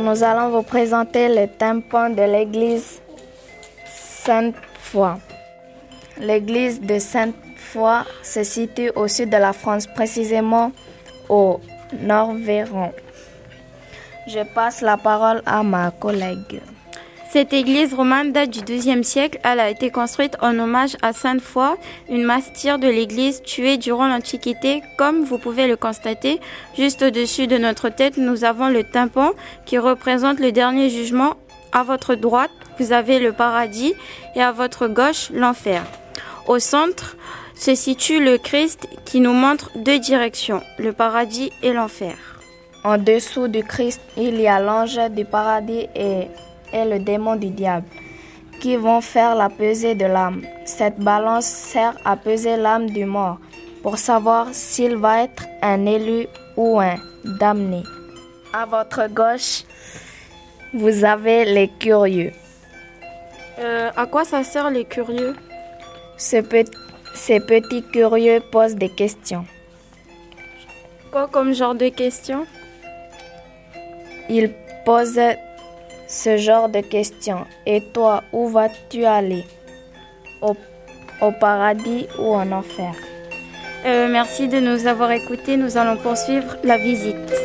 Nous allons vous présenter le tympan de l'église Sainte-Foy. L'église de Sainte-Foy se situe au sud de la France, précisément au Nord-Véron. Je passe la parole à ma collègue. Cette église romane date du XIIe siècle. Elle a été construite en hommage à Sainte-Foy, une mastyre de l'église tuée durant l'Antiquité. Comme vous pouvez le constater, juste au-dessus de notre tête, nous avons le tympan qui représente le dernier jugement. À votre droite, vous avez le paradis et à votre gauche, l'enfer. Au centre se situe le Christ qui nous montre deux directions, le paradis et l'enfer. En dessous du Christ, il y a l'ange du paradis et et le démon du diable, qui vont faire la pesée de l'âme. Cette balance sert à peser l'âme du mort pour savoir s'il va être un élu ou un damné. À votre gauche, vous avez les curieux. Euh, à quoi ça sert les curieux? Ces petits curieux posent des questions. Quoi comme genre de questions? Ils posent ce genre de questions. Et toi, où vas-tu aller? Au, paradis ou en enfer? Euh, Merci de nous avoir écoutés. Nous allons poursuivre la visite.